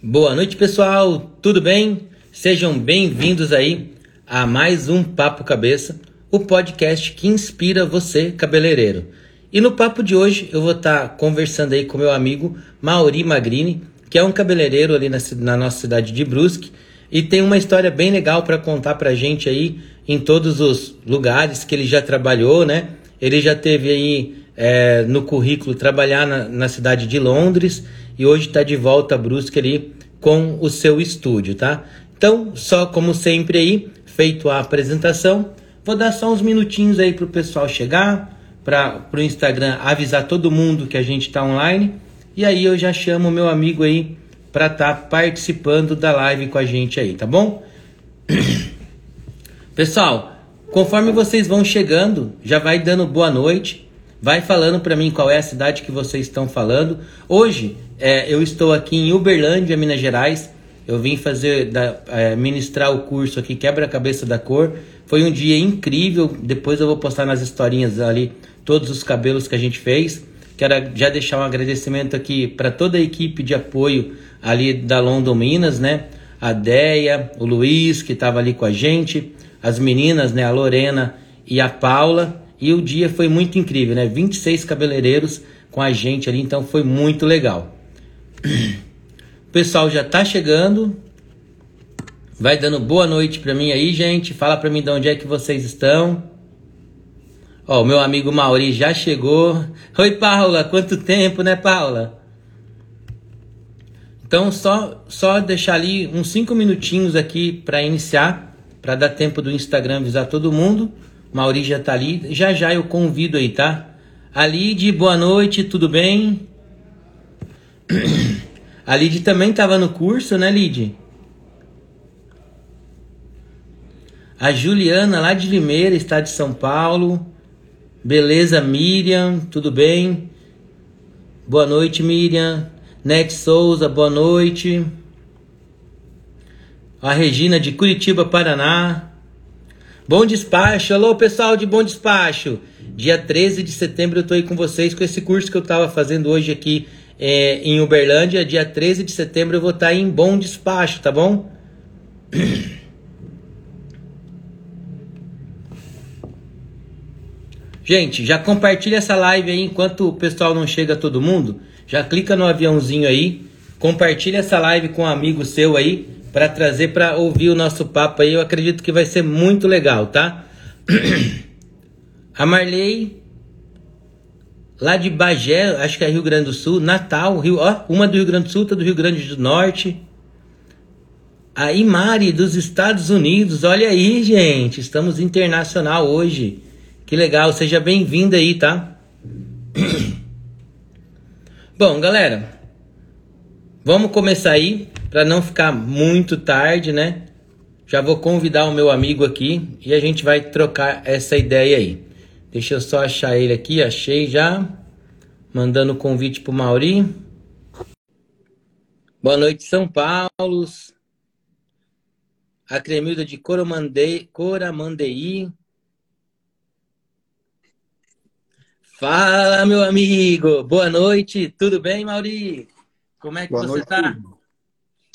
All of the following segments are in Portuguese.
Boa noite, pessoal. Tudo bem? Sejam bem-vindos aí a mais um Papo Cabeça, o podcast que inspira você, cabeleireiro. E no papo de hoje eu vou estar tá conversando aí com meu amigo Mauri Magrini, que é um cabeleireiro ali na, na nossa cidade de Brusque e tem uma história bem legal para contar pra gente aí em todos os lugares que ele já trabalhou, né? Ele já teve aí é, no currículo trabalhar na, na cidade de Londres e hoje está de volta a Brusque ali com o seu estúdio, tá? Então, só como sempre aí, feito a apresentação, vou dar só uns minutinhos aí para o pessoal chegar, para o Instagram avisar todo mundo que a gente está online e aí eu já chamo o meu amigo aí para estar tá participando da live com a gente aí, tá bom? Pessoal, conforme vocês vão chegando, já vai dando boa noite. Vai falando para mim qual é a cidade que vocês estão falando. Hoje é, eu estou aqui em Uberlândia, Minas Gerais. Eu vim fazer da, é, ministrar o curso aqui Quebra-cabeça da cor. Foi um dia incrível. Depois eu vou postar nas historinhas ali todos os cabelos que a gente fez. Quero já deixar um agradecimento aqui para toda a equipe de apoio ali da London Minas, né? A Deia, o Luiz que estava ali com a gente, as meninas, né? A Lorena e a Paula. E o dia foi muito incrível, né? 26 cabeleireiros com a gente ali, então foi muito legal. O pessoal já tá chegando. Vai dando boa noite para mim aí, gente. Fala para mim de onde é que vocês estão. Ó, o meu amigo Mauri já chegou. Oi, Paula, quanto tempo, né, Paula? Então, só só deixar ali uns 5 minutinhos aqui para iniciar, para dar tempo do Instagram avisar todo mundo. Mauri já tá ali. Já já eu convido aí, tá? A Lid, boa noite, tudo bem? A Lid também tava no curso, né, Lid? A Juliana, lá de Limeira, está de São Paulo. Beleza, Miriam, tudo bem? Boa noite, Miriam. Net Souza, boa noite. A Regina de Curitiba, Paraná. Bom Despacho, alô pessoal de Bom Despacho. Dia 13 de setembro eu tô aí com vocês com esse curso que eu tava fazendo hoje aqui é, em Uberlândia. Dia 13 de setembro eu vou estar tá em Bom Despacho, tá bom? Gente, já compartilha essa live aí enquanto o pessoal não chega todo mundo. Já clica no aviãozinho aí, compartilha essa live com um amigo seu aí para trazer para ouvir o nosso papo aí. Eu acredito que vai ser muito legal, tá? A Marley, lá de Bagé, acho que é Rio Grande do Sul, Natal, Rio, ó, uma do Rio Grande do Sul, outra do Rio Grande do Norte. A Imari dos Estados Unidos, olha aí, gente, estamos internacional hoje. Que legal, seja bem-vinda aí, tá? Bom, galera, vamos começar aí para não ficar muito tarde, né? Já vou convidar o meu amigo aqui e a gente vai trocar essa ideia aí. Deixa eu só achar ele aqui, achei já. Mandando o convite pro Mauri. Boa noite, São Paulo. A Cremilda de Coramandei, Coramandei. Fala, meu amigo. Boa noite. Tudo bem, Mauri? Como é que Boa você está?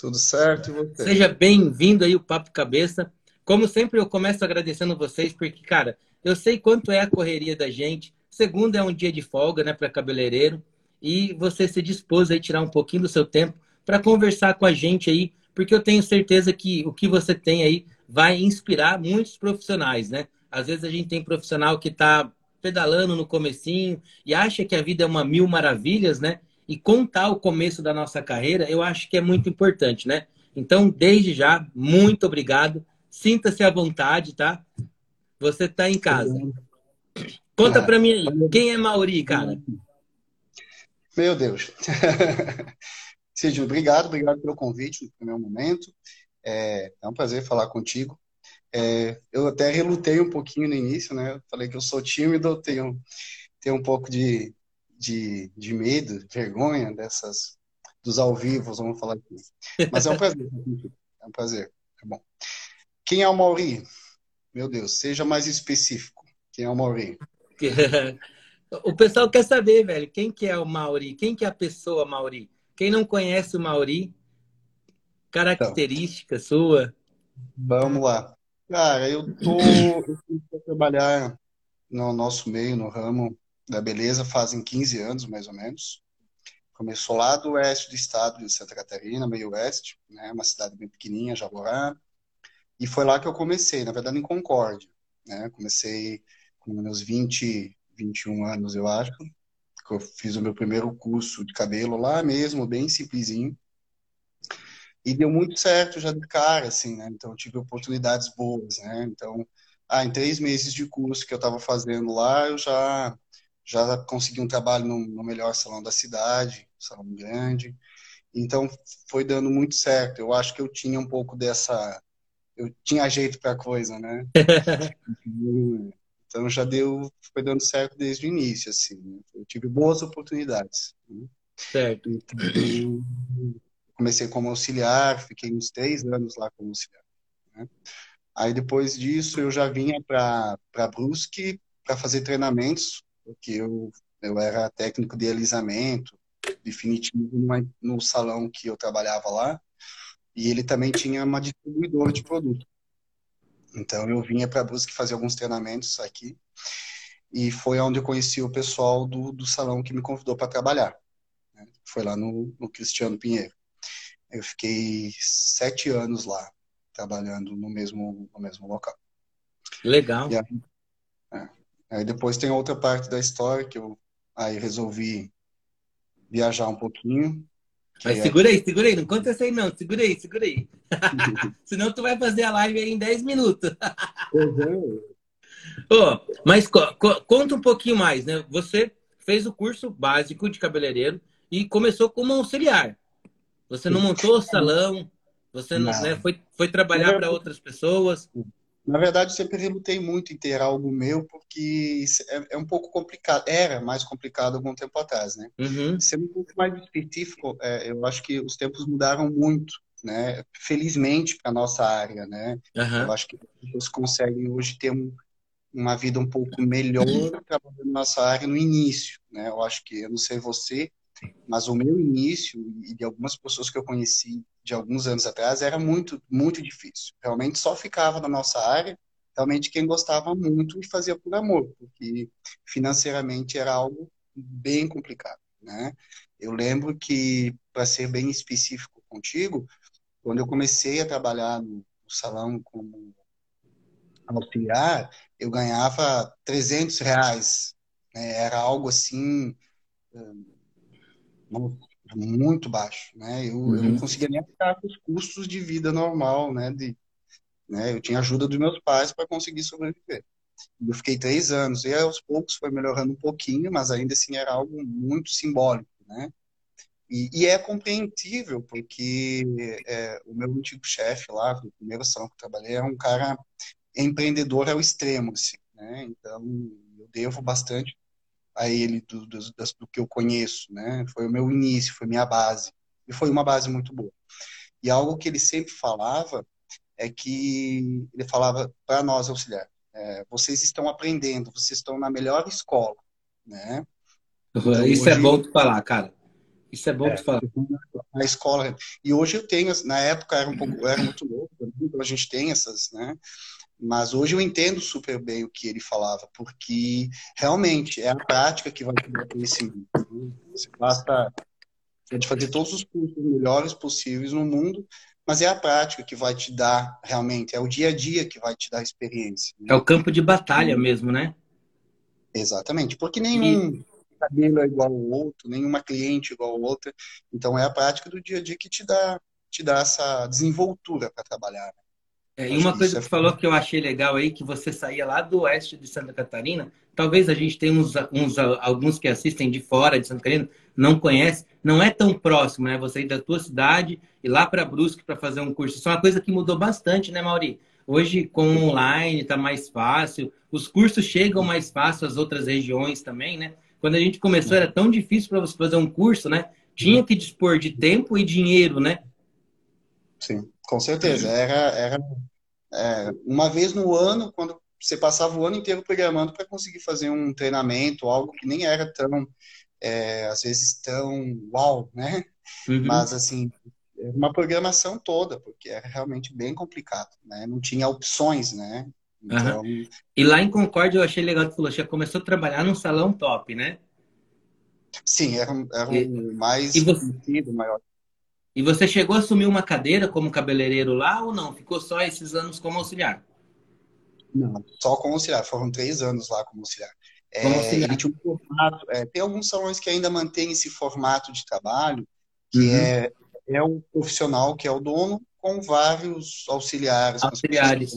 Tudo certo e você? Seja bem-vindo aí o Papo Cabeça. Como sempre, eu começo agradecendo vocês, porque, cara, eu sei quanto é a correria da gente. Segunda é um dia de folga, né, para cabeleireiro. E você se dispôs a tirar um pouquinho do seu tempo para conversar com a gente aí, porque eu tenho certeza que o que você tem aí vai inspirar muitos profissionais, né? Às vezes a gente tem profissional que está pedalando no comecinho e acha que a vida é uma mil maravilhas, né? E contar o começo da nossa carreira, eu acho que é muito importante, né? Então, desde já, muito obrigado. Sinta-se à vontade, tá? Você está em casa. Conta para mim aí, quem é Mauri, cara? Meu Deus. Cid, obrigado, obrigado pelo convite no primeiro momento. É, é um prazer falar contigo. É, eu até relutei um pouquinho no início, né? Eu falei que eu sou tímido, tenho, tenho um pouco de, de, de medo, vergonha dessas dos ao vivo, vamos falar aqui. Mas é um prazer. É um prazer. É bom. Quem é o Mauri? Meu Deus, seja mais específico. Quem é o Mauri? o pessoal quer saber, velho, quem que é o Mauri? Quem que é a pessoa Mauri? Quem não conhece o Mauri, característica então, sua? Vamos lá. Cara, eu tô eu trabalhar no nosso meio, no ramo da beleza, fazem 15 anos, mais ou menos. Começou lá do oeste do estado de Santa Catarina, meio oeste, né? Uma cidade bem pequenininha, Jaborá. E foi lá que eu comecei, na verdade, em Concórdia, né? Comecei com meus 20, 21 anos, eu acho, que eu fiz o meu primeiro curso de cabelo lá mesmo, bem simplesinho. E deu muito certo já de cara, assim, né? Então, tive oportunidades boas, né? Então, ah, em três meses de curso que eu estava fazendo lá, eu já já consegui um trabalho no, no, melhor salão da cidade, salão grande. Então, foi dando muito certo. Eu acho que eu tinha um pouco dessa... Eu tinha jeito para a coisa, né? Então já deu, foi dando certo desde o início, assim. Né? Eu tive boas oportunidades. Né? Certo. Então, comecei como auxiliar, fiquei uns três anos lá como auxiliar. Né? Aí depois disso eu já vinha para Brusque para fazer treinamentos, porque eu, eu era técnico de alisamento definitivo numa, no salão que eu trabalhava lá, e ele também tinha uma distribuidora de produto. Então eu vinha para Brusque fazer alguns treinamentos aqui e foi onde eu conheci o pessoal do, do salão que me convidou para trabalhar. Né? Foi lá no, no, Cristiano Pinheiro. Eu fiquei sete anos lá trabalhando no mesmo no mesmo local. Legal. Aí, é, aí depois tem outra parte da história que eu aí resolvi viajar um pouquinho mas é... segura aí, segura aí, não conta isso aí não, segura aí, segura aí. Senão tu vai fazer a live aí em 10 minutos. uhum. oh, mas co co conta um pouquinho mais, né? Você fez o curso básico de cabeleireiro e começou como auxiliar. Você não montou o salão, você não, né, foi, foi trabalhar para outras pessoas. Na verdade, sempre relutei muito em ter algo meu, porque é, é, um pouco complicado. Era mais complicado algum tempo atrás, né? Uhum. Sendo um pouco mais específico, é, eu acho que os tempos mudaram muito, né? Felizmente para nossa área, né? Uhum. Eu acho que as pessoas conseguem hoje ter um, uma vida um pouco melhor trabalhando na nossa área no início, né? Eu acho que, eu não sei você, mas o meu início e de algumas pessoas que eu conheci de alguns anos atrás era muito, muito difícil. Realmente só ficava na nossa área, realmente quem gostava muito e fazia por amor, porque financeiramente era algo bem complicado, né? Eu lembro que, para ser bem específico contigo, quando eu comecei a trabalhar no salão como auxiliar, eu ganhava 300 reais. Né? Era algo assim hum, muito baixo, né? Eu, uhum. eu não uhum. conseguia nem ficar com os custos de vida normal, né? De, né? Eu tinha ajuda dos meus pais para conseguir sobreviver. Eu fiquei três anos e aos poucos foi melhorando um pouquinho, mas ainda assim era algo muito simbólico, né? E, e é compreensível porque é, o meu antigo chefe lá, no primeiro salão que eu trabalhei, era um cara empreendedor ao extremo, assim, né? Então eu devo bastante a ele do, do, do, que eu conheço, né? Foi o meu início, foi minha base. E foi uma base muito boa. E algo que ele sempre falava é que ele falava para nós auxiliar, é, vocês estão aprendendo, vocês estão na melhor escola, né? Então, Isso é hoje... é bom de falar, cara. Isso é bom é, de falar. Na escola. E hoje eu tenho, na época era um pouco, era muito louco, então a gente tem essas, né? Mas hoje eu entendo super bem o que ele falava, porque realmente é a prática que vai te dar conhecimento. Né? Você basta de fazer todos os cursos melhores possíveis no mundo, mas é a prática que vai te dar realmente, é o dia a dia que vai te dar experiência. Né? É o campo de batalha mesmo, né? Exatamente, porque nenhum e... cabelo é igual ao outro, nenhuma cliente é igual ao outro, então é a prática do dia a dia que te dá, te dá essa desenvoltura para trabalhar. Né? É, e uma coisa que você falou que eu achei legal aí, que você saía lá do oeste de Santa Catarina, talvez a gente tenha uns, uns, alguns que assistem de fora de Santa Catarina, não conhece, não é tão próximo, né? Você ir da tua cidade e lá para Brusque para fazer um curso. Isso é uma coisa que mudou bastante, né, Mauri? Hoje, com online, está mais fácil, os cursos chegam mais fácil às outras regiões também, né? Quando a gente começou, era tão difícil para você fazer um curso, né? Tinha que dispor de tempo e dinheiro, né? Sim, com certeza. Era, era é, uma vez no ano, quando você passava o ano inteiro programando para conseguir fazer um treinamento, algo que nem era tão, é, às vezes, tão uau, né? Uhum. Mas, assim, uma programação toda, porque era realmente bem complicado, né? Não tinha opções, né? Então... Uhum. E lá em Concórdia eu achei legal que você falou, já começou a trabalhar num salão top, né? Sim, era, era um e, mais e você, maior. E você chegou a assumir uma cadeira como cabeleireiro lá ou não? Ficou só esses anos como auxiliar? Não, só como auxiliar. Foram três anos lá como auxiliar. É, ele tinha um formato, é, tem alguns salões que ainda mantêm esse formato de trabalho, que uhum. é, é o profissional que é o dono, com vários auxiliares. Auxiliares.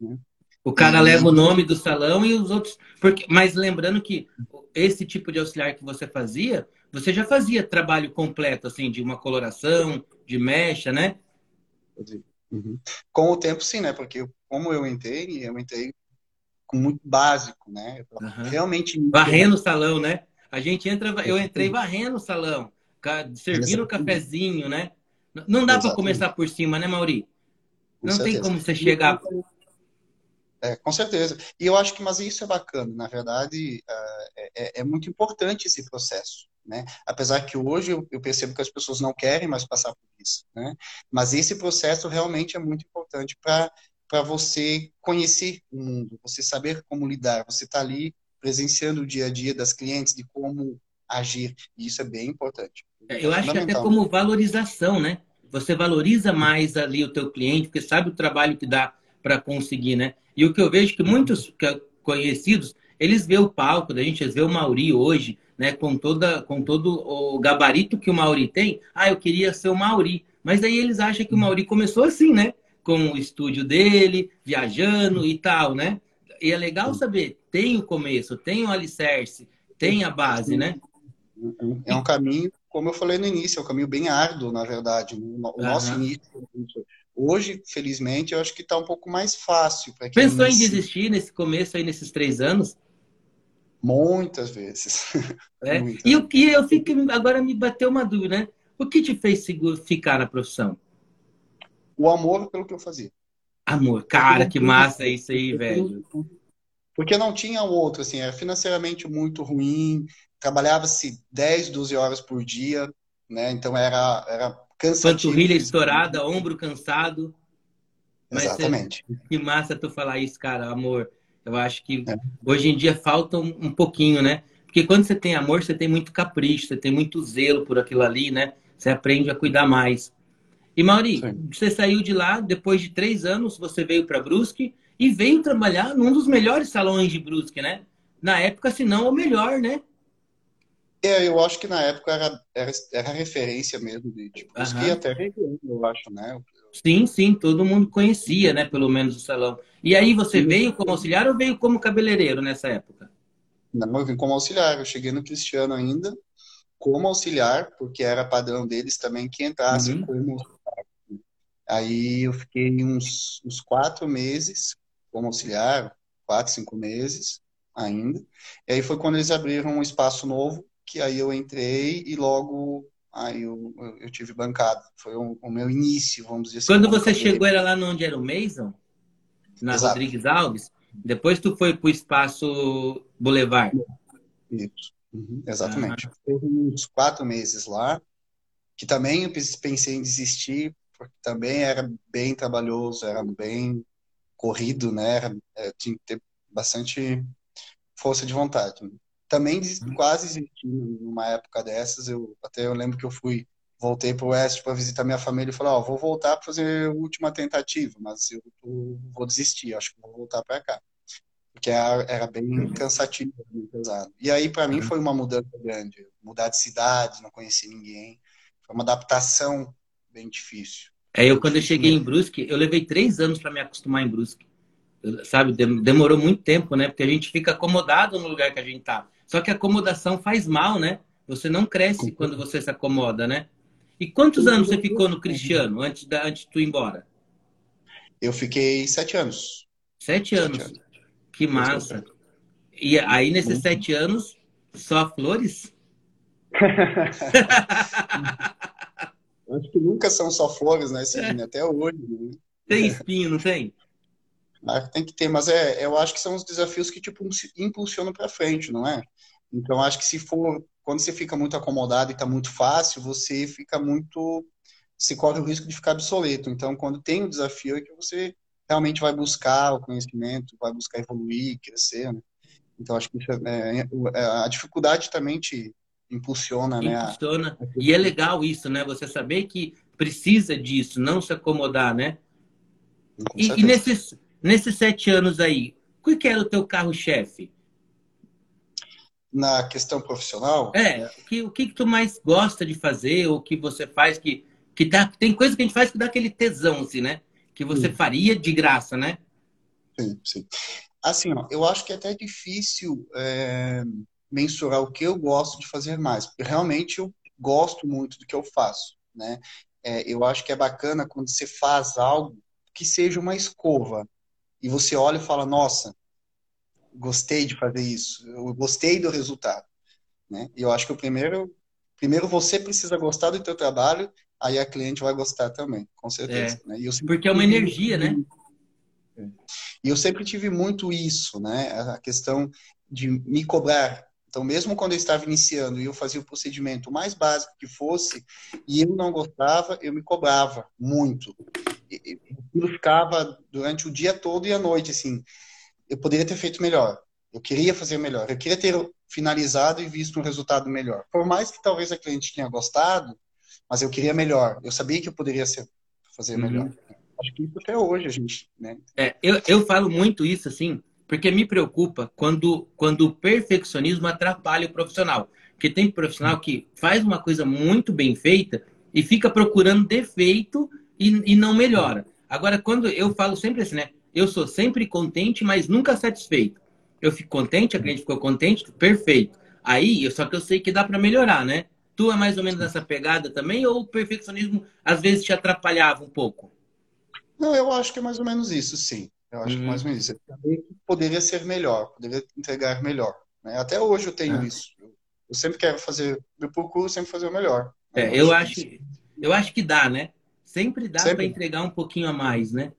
Né? O cara e... leva o nome do salão e os outros. Porque, mas lembrando que esse tipo de auxiliar que você fazia, você já fazia trabalho completo, assim, de uma coloração, de mecha, né? Uhum. Com o tempo, sim, né? Porque como eu entrei, eu entrei com muito básico, né? Uhum. Realmente. Varrendo o salão, né? A gente entra, eu entrei varrendo o salão, servindo o cafezinho, né? Não dá para começar por cima, né, Mauri? Não tem como você chegar. É, com certeza. E eu acho que, mas isso é bacana. Na verdade, é, é, é muito importante esse processo. Né? Apesar que hoje eu, percebo que as pessoas não querem mais passar por isso. Né? Mas esse processo realmente é muito importante para para você conhecer o mundo, você saber como lidar, você está ali presenciando o dia a dia das clientes, de como agir, e isso é bem importante. É, eu acho que até como valorização, né? Você valoriza mais ali o teu cliente, porque sabe o trabalho que dá para conseguir, né? E o que eu vejo que muitos conhecidos, eles vê o palco da gente, eles vê o Mauri hoje, né? Com toda, com todo o gabarito que o Mauri tem. Ah, eu queria ser o Mauri. Mas aí eles acham que o Mauri começou assim, né? com o estúdio dele, viajando e tal, né? E é legal saber, tem o começo, tem o alicerce, tem a base, né? É um caminho, como eu falei no início, é um caminho bem árduo, na verdade. O nosso uhum. início. Hoje, felizmente, eu acho que está um pouco mais fácil para quem. Pensou em desistir nesse começo aí, nesses três anos? Muitas vezes. É? Muitas. E o que eu fico, agora me bateu uma dúvida, né? O que te fez ficar na profissão? o amor pelo que eu fazia. Amor, cara, que massa isso aí, velho. Porque não tinha outro, assim, era financeiramente muito ruim, trabalhava-se 10, 12 horas por dia, né? Então era, era cansativo. Panturrilha estourada, ombro cansado. Exatamente. Que massa tu falar isso, cara, amor. Eu acho que é. hoje em dia falta um, um pouquinho, né? Porque quando você tem amor, você tem muito capricho, você tem muito zelo por aquilo ali, né? Você aprende a cuidar mais. E Mauri, Sim. você saiu de lá, depois de três anos, você veio para Brusque e veio trabalhar num dos melhores salões de Brusque, né? Na época, se não o melhor, né? É, eu acho que na época era, era, era referência mesmo de, de Brusque e até eu acho, né? Sim, sim, todo mundo conhecia, né? Pelo menos o salão. E aí você sim. veio como auxiliar ou veio como cabeleireiro nessa época? Não, eu vim como auxiliar. Eu cheguei no Cristiano ainda como auxiliar, porque era padrão deles também que entrasse uhum. como Aí eu fiquei uns, uns quatro meses como auxiliar, quatro, cinco meses ainda. E aí foi quando eles abriram um espaço novo, que aí eu entrei e logo aí eu, eu, eu tive bancada. Foi o, o, meu início, vamos dizer assim. Quando você chegou, era lá onde era o Mason? Na Exato. Rodrigues Alves? Depois tu foi para o espaço Boulevard? Isso, uhum, exatamente. Ah. uns quatro meses lá, que também eu pensei em desistir porque também era bem trabalhoso, era bem corrido, né? Era, é, tinha que ter bastante força de vontade. Também uhum. quase desisti numa época dessas. Eu até eu lembro que eu fui voltei para o oeste para visitar minha família e falei, ó, oh, vou voltar para fazer a última tentativa, mas eu, vou desistir, acho que vou voltar para cá. Porque era, bem uhum. cansativo, bem pesado. E aí, para mim, uhum. foi uma mudança grande. Mudar de cidade, não conhecer ninguém. Foi uma adaptação bem difícil. É, eu quando eu cheguei em Brusque, eu levei três anos para me acostumar em Brusque. Eu, sabe, demorou muito tempo, né? Porque a gente fica acomodado no lugar que a gente tá. Só que a acomodação faz mal, né? Você não cresce quando você se acomoda, né? E quantos anos você ficou no Cristiano antes, da, antes de tu ir embora? Eu fiquei sete anos. Sete, sete anos. anos. Que massa. E aí, nesses sete anos, só flores? Acho que nunca são só flores, né, Sidney? É. Até hoje. Né? Tem espinho, não tem? Ah, tem que ter, mas é, eu acho que são os desafios que tipo impulsionam para frente, não é? Então acho que se for quando você fica muito acomodado e está muito fácil, você fica muito se corre o risco de ficar obsoleto. Então, quando tem um desafio, é que você realmente vai buscar o conhecimento, vai buscar evoluir, crescer, né? Então, acho que é, é, a dificuldade também te impulsiona, né? Impulsiona. A... E é legal isso, né? Você saber que precisa disso, não se acomodar, né? E, e, nesses, nesses sete anos aí, o que era o teu carro-chefe? Na questão profissional? É, o que, o que tu mais gosta de fazer, ou que você faz que, que dá. Tem coisa que a gente faz que dá aquele tesão, assim, né? Que você sim. faria de graça, né? Sim, sim. Assim, ó, eu acho que é até difícil é, mensurar o que eu gosto de fazer mais, porque realmente eu gosto muito do que eu faço, né? É, eu acho que é bacana quando você faz algo que seja uma escova e você olha e fala, nossa, gostei de fazer isso, eu gostei do resultado, né? E eu acho que o primeiro, primeiro você precisa gostar do teu trabalho, aí a cliente vai gostar também, com certeza. É, né? porque é uma energia, né? E eu sempre tive muito isso, né? A questão de me cobrar. Então, mesmo quando eu estava iniciando e eu fazia o procedimento mais básico que fosse, e eu não gostava, eu me cobrava muito. Aquilo ficava durante o dia todo e a noite, assim. Eu poderia ter feito melhor. Eu queria fazer melhor. Eu queria ter finalizado e visto um resultado melhor. Por mais que talvez a cliente tenha gostado, mas eu queria melhor. Eu sabia que eu poderia ser, fazer uhum. melhor acho que isso até hoje a gente, né? É, eu, eu falo muito isso, assim, porque me preocupa quando, quando o perfeccionismo atrapalha o profissional. Porque tem profissional que faz uma coisa muito bem feita e fica procurando defeito e, e não melhora. Agora, quando eu falo sempre assim, né? Eu sou sempre contente, mas nunca satisfeito. Eu fico contente, a cliente ficou contente, perfeito. Aí, só que eu sei que dá para melhorar, né? Tu é mais ou menos nessa pegada também ou o perfeccionismo às vezes te atrapalhava um pouco? Não, eu acho que é mais ou menos isso, sim. Eu acho uhum. que é mais ou menos isso. Poderia ser melhor, poderia entregar melhor. Né? Até hoje eu tenho é. isso. Eu sempre quero fazer, eu procuro sempre fazer o melhor. É, eu, eu acho, que, eu acho que dá, né? Sempre dá para entregar um pouquinho a mais, né?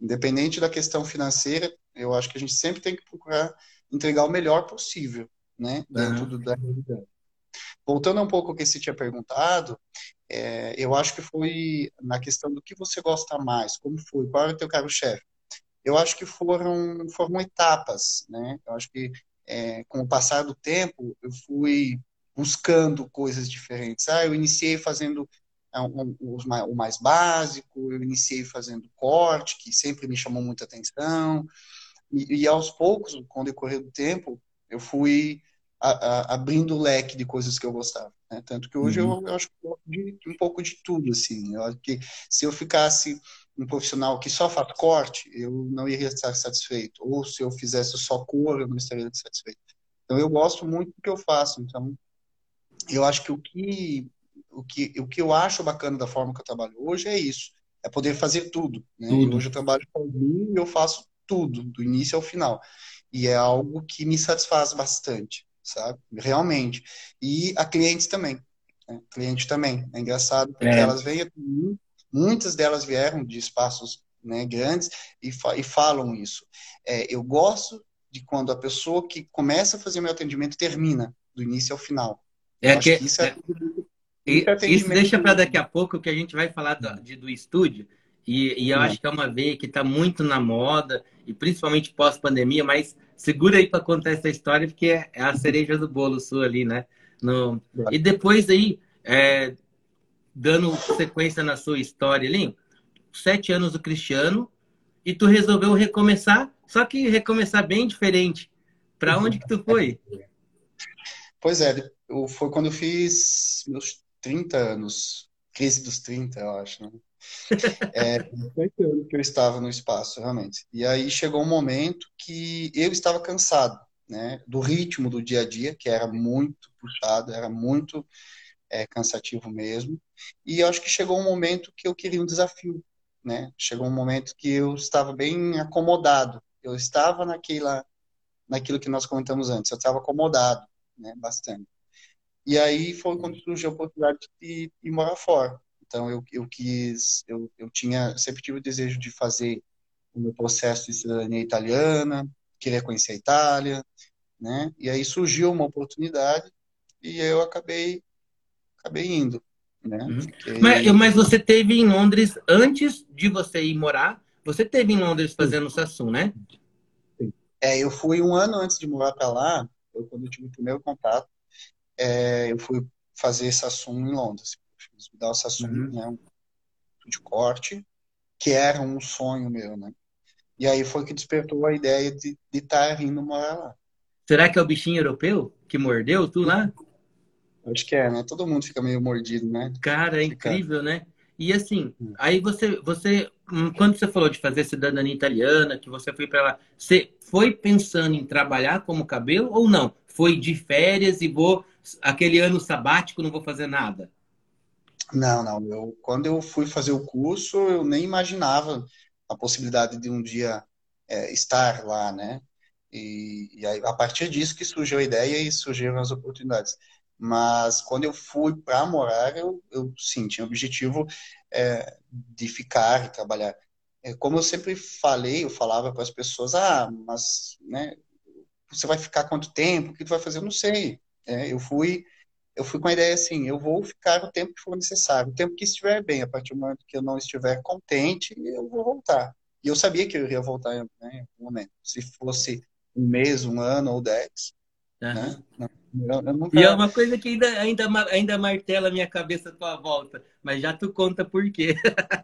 Independente da questão financeira, eu acho que a gente sempre tem que procurar entregar o melhor possível, né? Dentro uhum. da realidade. Voltando um pouco ao que você tinha perguntado, é, eu acho que foi na questão do que você gosta mais, como foi, qual era o teu carro-chefe. Eu acho que foram, foram etapas, né? Eu acho que é, com o passar do tempo, eu fui buscando coisas diferentes. Ah, eu iniciei fazendo um, um, o mais básico, eu iniciei fazendo corte, que sempre me chamou muita atenção, e, e aos poucos, com o decorrer do tempo, eu fui a, a, abrindo o leque de coisas que eu gostava. Né? Tanto que hoje uhum. eu, eu, acho que eu de um pouco de tudo. Assim. Eu acho que se eu ficasse um profissional que só faz corte, eu não iria estar satisfeito. Ou se eu fizesse só cor, eu não estaria satisfeito. Então eu gosto muito do que eu faço. Então eu acho que o que o que o que eu acho bacana da forma que eu trabalho hoje é isso, é poder fazer tudo. Né? tudo. Hoje eu trabalho sozinho e eu faço tudo, do início ao final. E é algo que me satisfaz bastante sabe? Realmente. E a clientes também. Né? Cliente também. É engraçado, porque é. elas vêm, muitas delas vieram de espaços né, grandes e, fa e falam isso. É, eu gosto de quando a pessoa que começa a fazer meu atendimento termina, do início ao final. É que, que isso é, é isso deixa para daqui a pouco que a gente vai falar do, de, do estúdio. E, e eu é. acho que é uma veia que está muito na moda, e principalmente pós-pandemia, mas segura aí para contar essa história, porque é, é a cereja do bolo sua ali, né? No... E depois aí, é, dando sequência na sua história ali, sete anos do Cristiano, e tu resolveu recomeçar, só que recomeçar bem diferente. Para onde que tu foi? Pois é, foi quando eu fiz meus 30 anos, crise dos 30, eu acho, né? É, anos que eu estava no espaço, realmente. E aí chegou um momento que eu estava cansado, né, do ritmo do dia a dia, que era muito puxado, era muito é, cansativo mesmo. E eu acho que chegou um momento que eu queria um desafio, né? Chegou um momento que eu estava bem acomodado. Eu estava naquela, naquilo que nós comentamos antes. Eu estava acomodado, né? Bastante. E aí foi quando surgiu a oportunidade de ir morar fora. Então eu, eu quis, eu, eu tinha, sempre tive o desejo de fazer o meu processo de cidadania italiana, queria conhecer a Itália, né? E aí surgiu uma oportunidade e eu acabei acabei indo, Né? Uhum. Fiquei... Mas, mas você teve em Londres, antes de você ir morar, você teve em Londres fazendo Sassum, né? É, eu fui um ano antes de morar para lá, eu, quando eu tive o primeiro contato, é, eu fui fazer Sassum em Londres. Fiz dar o Sassum, Uhum. né, um de corte, que era um sonho meu, né? E aí foi que despertou a ideia de estar indo morar lá. Será que é o bichinho europeu que mordeu tu lá? Acho que é, né? Todo mundo fica meio mordido, né? Cara, é Fica. incrível, né? E assim, Hum. aí você, você, hum, quando você falou de fazer cidadania italiana, que você foi para lá, você foi pensando em trabalhar como cabelo ou não? Foi de férias e vou aquele ano sabático não vou fazer nada. Não, não. Eu, quando eu fui fazer o curso, eu nem imaginava a possibilidade de um dia é, estar lá, né? E, e aí, a partir disso que surgiu a ideia e surgiram as oportunidades. Mas quando eu fui para morar, eu, eu sim, tinha o objetivo é, de ficar e trabalhar. É, como eu sempre falei, eu falava para as pessoas, ah, mas, né, você vai ficar quanto tempo? O que vai fazer? Eu não sei. É, eu fui eu fui com a ideia assim, eu vou ficar o tempo que for necessário, o tempo que estiver bem, a partir do momento que eu não estiver contente, eu vou voltar. E eu sabia que eu iria voltar né, em algum momento. Se fosse um mês, um ano ou dez, Aham. né? Eu, eu nunca... E é uma coisa que ainda, ainda, ainda martela a minha cabeça a tua volta, mas já tu conta por quê.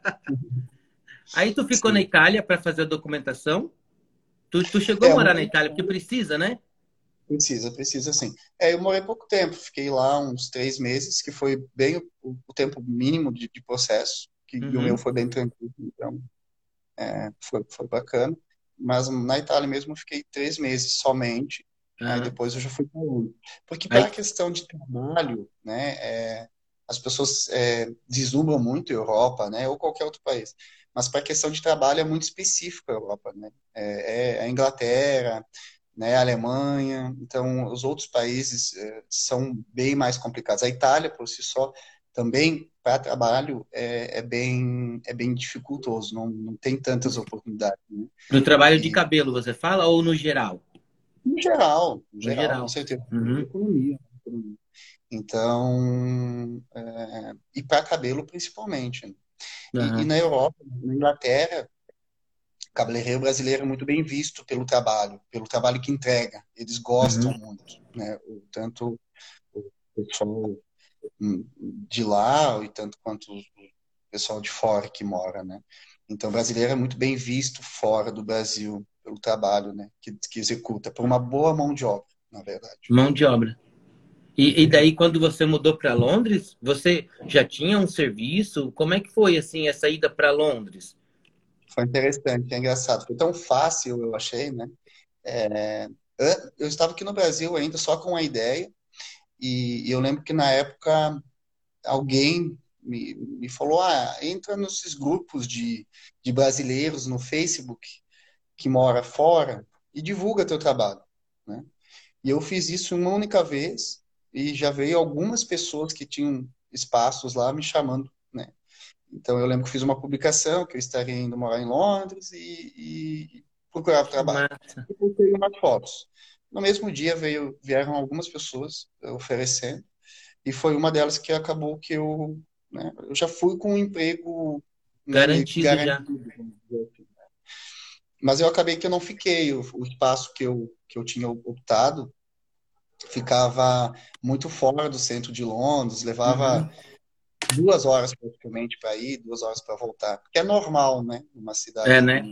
Aí tu ficou Sim. na Itália para fazer a documentação. Tu, tu chegou É, a morar eu- na Itália porque precisa, né? Precisa, precisa sim. É, eu morei pouco tempo, fiquei lá uns três meses, que foi bem o, o tempo mínimo de, de processo, que e o Uhum. meu foi bem tranquilo, então é, foi, foi bacana. Mas na Itália mesmo eu fiquei três meses somente, aí Aham. depois eu já fui para Londres. Porque Aí- para a questão de trabalho, né, é, as pessoas é, deslumbram muito a Europa, né, ou qualquer outro país. Mas para a questão de trabalho é muito específico a Europa, né? É, é a Inglaterra, né, a Alemanha, então os outros países eh, são bem mais complicados. A Itália, por si só, também para trabalho é, é bem é bem dificultoso, não, não tem tantas oportunidades. Né? No trabalho de E- cabelo, você fala ou no geral? No geral, no geral, geral. com certeza. Uhum. Economia, economia. Então, é, e para cabelo principalmente. né? E, e na Europa, na Inglaterra, o cabeleireiro brasileiro é muito bem visto pelo trabalho, pelo trabalho que entrega. Eles gostam muito, né? O- Tanto o pessoal hum, de lá e tanto quanto o pessoal de fora que mora, né? Então, o brasileiro é muito bem visto fora do Brasil pelo trabalho, né? Que, que executa, por uma boa mão de obra, na verdade. Mão de obra. E, e daí, quando você mudou para Londres, você já tinha um serviço? Como é que foi assim essa ida para Londres? Foi interessante, é engraçado. Foi tão fácil, eu achei, né? É, eu- estava aqui no Brasil ainda só com a ideia, e, e eu lembro que na época alguém me, me falou: ah, entra nesses grupos de, de brasileiros no Facebook que mora fora e divulga teu trabalho, né? E eu fiz isso uma única vez e já veio algumas pessoas que tinham espaços lá me chamando? Então eu lembro que fiz uma publicação que eu estaria indo morar em Londres e, e procurava trabalho. E postei umas fotos. No mesmo dia veio, vieram algumas pessoas oferecendo e foi uma delas que acabou que eu, né, eu já fui com um emprego né, Garantido já. garantido, dizer assim, né? Mas eu acabei que eu não fiquei. O, o espaço que eu, que eu tinha optado ficava muito fora do centro de Londres, levava Uhum. Duas horas praticamente para ir, duas horas para voltar. Porque é normal, né? Uma cidade É, né?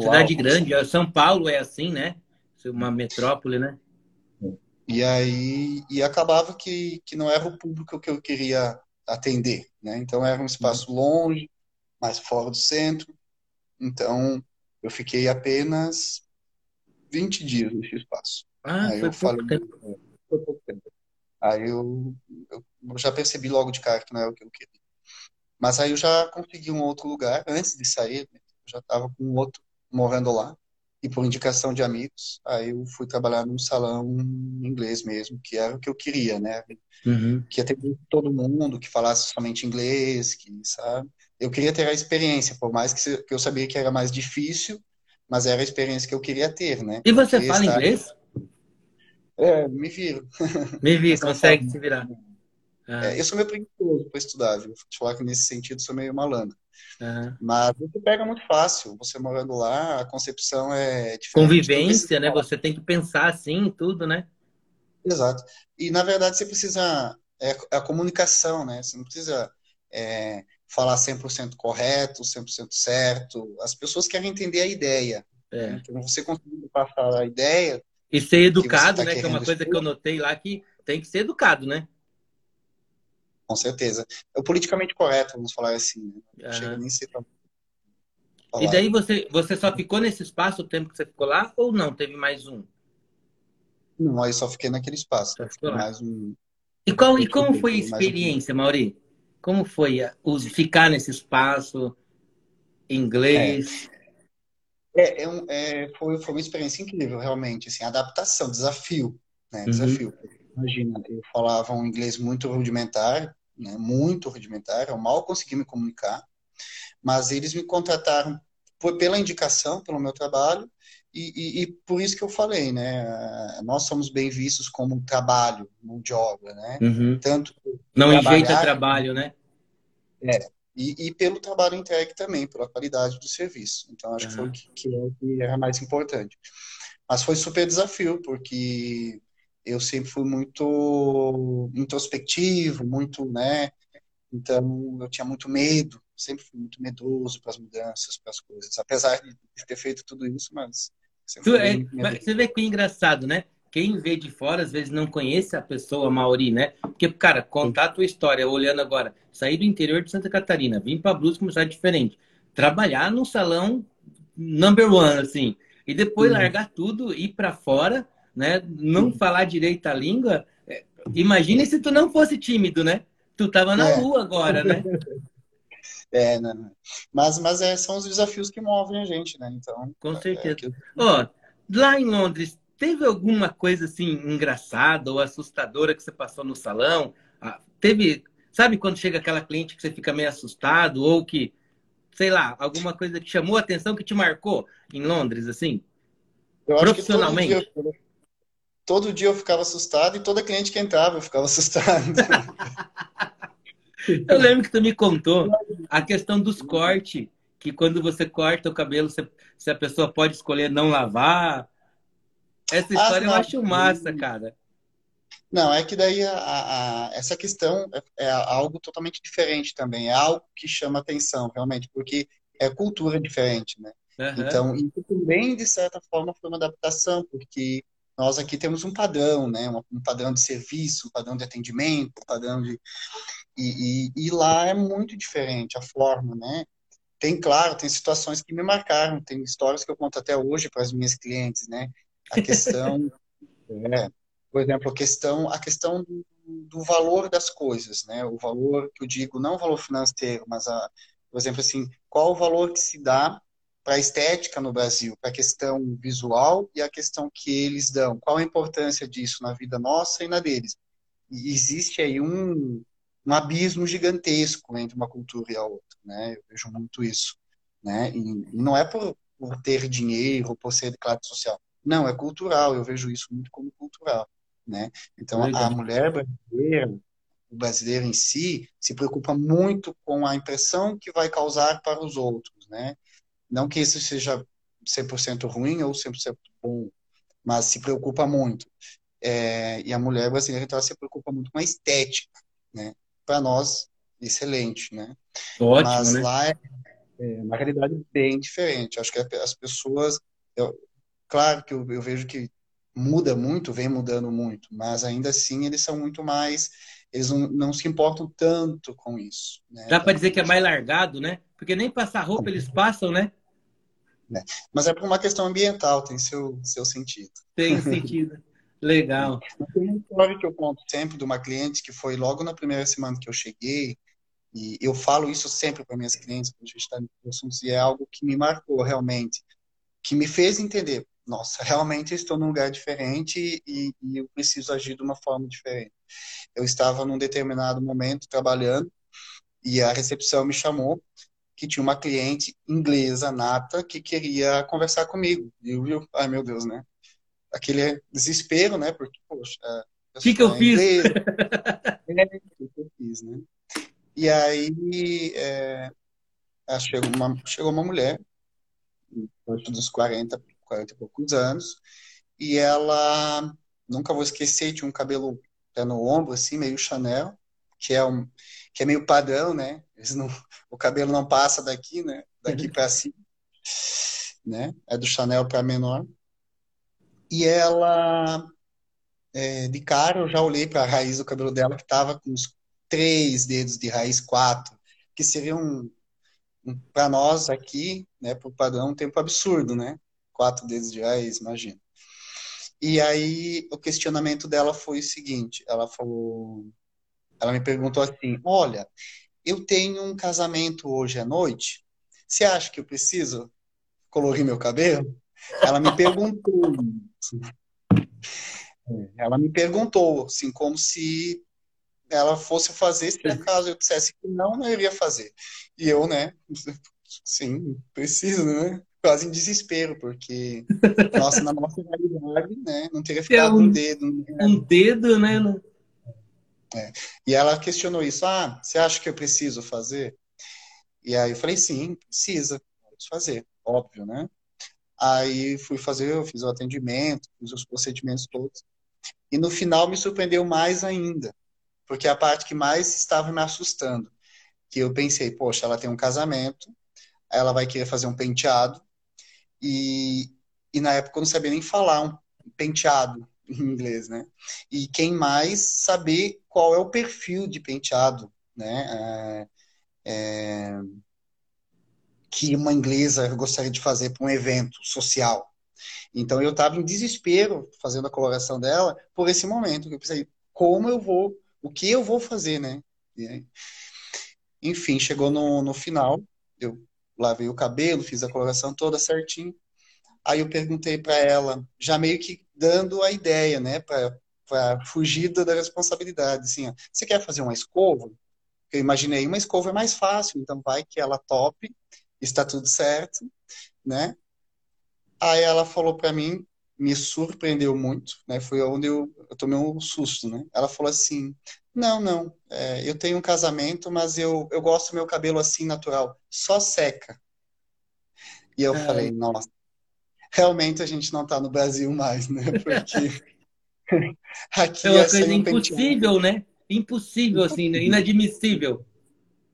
Cidade grande, São Paulo é assim, né? Uma metrópole, né? E aí e acabava que, que não era o público que eu queria atender, né? Então era um espaço longe, mais fora do centro. Então eu fiquei apenas 20 dias nesse espaço. Ah, Aí foi eu pouco falei, tempo. foi pouco tempo. Aí eu, eu eu já percebi logo de cara que não era o que eu queria. Mas aí eu já consegui um outro lugar antes de sair, eu já estava com outro morando lá. E por indicação de amigos, aí eu fui trabalhar num salão inglês mesmo, que era o que eu queria, né? Uhum. Que ia ter todo mundo que falasse somente inglês, que, sabe? Eu queria ter a experiência, por mais que eu sabia que era mais difícil, mas era a experiência que eu queria ter, né? E você fala estar- inglês? É, me viro. Me vi, consegue se virar. Uhum. É, eu sou meio preguiçoso para estudar, viu? Vou te falar que nesse sentido sou meio malandro. Uhum. Mas você pega muito fácil. Você morando lá, a concepção é diferente. Convivência, né? Você tem que pensar assim tudo, né? Exato. E na verdade você precisa. É, é a comunicação, né? Você não precisa é, falar 100% correto, 100% certo. As pessoas querem entender a ideia. É. Então, você conseguindo passar a ideia. E ser educado, tá né? Que é uma coisa que eu notei lá que tem que ser educado, né? Com certeza. É o politicamente correto, vamos falar assim. Né? Chega nem ser. E daí você, você só ficou nesse espaço o tempo que você ficou lá ou não? Teve mais um? Não, aí só fiquei naquele espaço. Mais um... E, qual, e como foi a experiência, um... Mauri? Como foi o, ficar nesse espaço, inglês? É, é, um, é foi, foi uma experiência incrível, realmente. Assim, adaptação, desafio. Né? Uhum. Imagina, eu falava um inglês muito rudimentar, né? muito rudimentar, eu mal consegui me comunicar, mas eles me contrataram por, pela indicação, pelo meu trabalho, e, e, e, por isso que eu falei, né? Nós somos bem vistos como trabalho, mão de obra, né? Uhum. Tanto não enjeita trabalho, né? É. E, e, pelo trabalho entregue também, pela qualidade do serviço. Então acho uhum. que foi o que, que, é, que era mais importante. Mas foi super desafio, porque eu sempre fui muito introspectivo, muito, né? Então eu tinha muito medo, sempre fui muito medoso para as mudanças, para as coisas. Apesar de ter feito tudo isso, mas Tu, é, você vê que é engraçado, né? Quem vê de fora, às vezes, não conhece a pessoa Mauri, né? Porque, cara, contar a tua história, olhando agora, sair do interior de Santa Catarina, vir para Brusque, uma cidade diferente, trabalhar num salão number one, assim, e depois uhum. largar tudo, ir para fora, né? Não falar direito a língua. É, imagine se tu não fosse tímido, né? Tu tava na é. rua agora, né? É, né? Mas, mas é, são os desafios que movem a gente, né? Então. Com é, certeza. É, Ó, lá em Londres, teve alguma coisa assim engraçada ou assustadora que você passou no salão? Ah, teve, sabe quando chega aquela cliente que você fica meio assustado ou que, sei lá, alguma coisa que chamou a atenção que te marcou em Londres, assim? Eu Profissionalmente? Todo dia, todo dia eu ficava assustado e toda cliente que entrava eu ficava assustado. Eu lembro que tu me contou a questão dos cortes, que quando você corta o cabelo, você, se a pessoa pode escolher não lavar. Essa ah, história ah, eu acho massa, cara. Não, é que daí a, a, essa questão é, é, algo totalmente diferente também. É algo que chama atenção, realmente, porque é cultura diferente, né? Uhum. Então, isso também, de certa forma, foi uma adaptação, porque nós aqui temos um padrão, né? Um, padrão de serviço, um padrão de atendimento, um padrão de. E, e, e, lá é muito diferente a forma, né? Tem, claro, tem situações que me marcaram, tem histórias que eu conto até hoje para as minhas clientes, né? A questão, é, por exemplo, a questão, a questão do, do, valor das coisas, né? O valor que eu digo, não o valor financeiro, mas, a, por exemplo, assim, qual o valor que se dá para a estética no Brasil, para a questão visual e a questão que eles dão. Qual a importância disso na vida nossa e na deles? E existe aí um, um abismo gigantesco entre uma cultura e a outra, né? Eu vejo muito isso, né? E, e não é por, por, ter dinheiro, por ser de classe social. Não, é cultural. Eu vejo isso muito como cultural, né? Então, a mulher brasileira, o brasileiro em si, se preocupa muito com a impressão que vai causar para os outros, né? Não que isso seja 100% ruim ou 100% bom, mas se preocupa muito. É, e a mulher brasileira, então, se preocupa muito com a estética, né? Para nós, excelente, né? Ótimo, mas né? lá é, é, na realidade, bem diferente. Acho que as pessoas... Eu, claro que eu, eu vejo que muda muito, vem mudando muito, mas ainda assim eles são muito mais eles não, não se importam tanto com isso. Né? Dá para dizer que é mais largado, né? Porque nem passar roupa eles passam, né? É. Mas é por uma questão ambiental, tem seu, seu sentido. Tem sentido. Legal. Tem uma história que eu conto sempre de uma cliente que foi logo na primeira semana que eu cheguei, e eu falo isso sempre para minhas clientes, quando a gente está no assunto, e é algo que me marcou realmente, que me fez entender, nossa, realmente estou num lugar diferente e, e eu preciso agir de uma forma diferente. Eu estava num determinado momento trabalhando e a recepção me chamou que tinha uma cliente inglesa nata que queria conversar comigo. E eu, ai meu Deus, né? Aquele desespero, né? Porque, poxa, O que, que eu fiz? é, que eu fiz, né? E aí é, chegou, uma, chegou uma mulher, dos 40, 40 e poucos anos, e ela, nunca vou esquecer, tinha um cabelo até no ombro, assim, meio Chanel, que é, um, que é meio padrão, né? Não, o cabelo não passa daqui, né? Daqui para cima, né? É do Chanel para menor. E ela, é, de cara, eu já olhei para a raiz do cabelo dela, que estava com uns três dedos de raiz, quatro, que seria um, um para nós aqui, né, para o padrão, um tempo absurdo, né? Quatro dedos de raiz, imagina. E aí o questionamento dela foi o seguinte: ela falou, ela me perguntou assim, olha, eu tenho um casamento hoje à noite, você acha que eu preciso colorir meu cabelo? Ela me perguntou. Ela me perguntou, assim, como se ela fosse fazer, se acaso eu dissesse que não, não iria fazer. E eu, né, sim, preciso, né? Quase em desespero, porque, nossa, na nossa realidade, né, não teria ficado um, um dedo. Né? Um dedo, né? É. E ela questionou isso, ah, você acha que eu preciso fazer? E aí eu falei, sim, precisa, fazer, óbvio, né? Aí fui fazer, eu fiz o atendimento, fiz os procedimentos todos. E no final me surpreendeu mais ainda, porque a parte que mais estava me assustando, que eu pensei, poxa, ela tem um casamento, ela vai querer fazer um penteado, e, e na época eu não sabia nem falar um penteado em inglês, né? E quem mais saber qual é o perfil de penteado, né? É, é, que uma inglesa gostaria de fazer para um evento social. Então eu estava em desespero fazendo a coloração dela por esse momento, que eu pensei, como eu vou, o que eu vou fazer, né? enfim, chegou no, no final, eu lavei o cabelo, fiz a coloração toda certinho. Aí eu perguntei para ela, já meio que dando a ideia, né, para fugir da responsabilidade, assim, ó, você quer fazer uma escova? Eu imaginei uma escova é mais fácil, então vai que ela tope está tudo certo, né? Aí ela falou para mim, me surpreendeu muito, né? Foi onde eu, eu, tomei um susto, né? Ela falou assim, não, não, é, eu tenho um casamento, mas eu, eu gosto do meu cabelo assim, natural, só seca. E eu é. falei, nossa, realmente a gente não está no Brasil mais, né? Porque aqui é uma coisa impossível, né? Impossível, assim, né? inadmissível.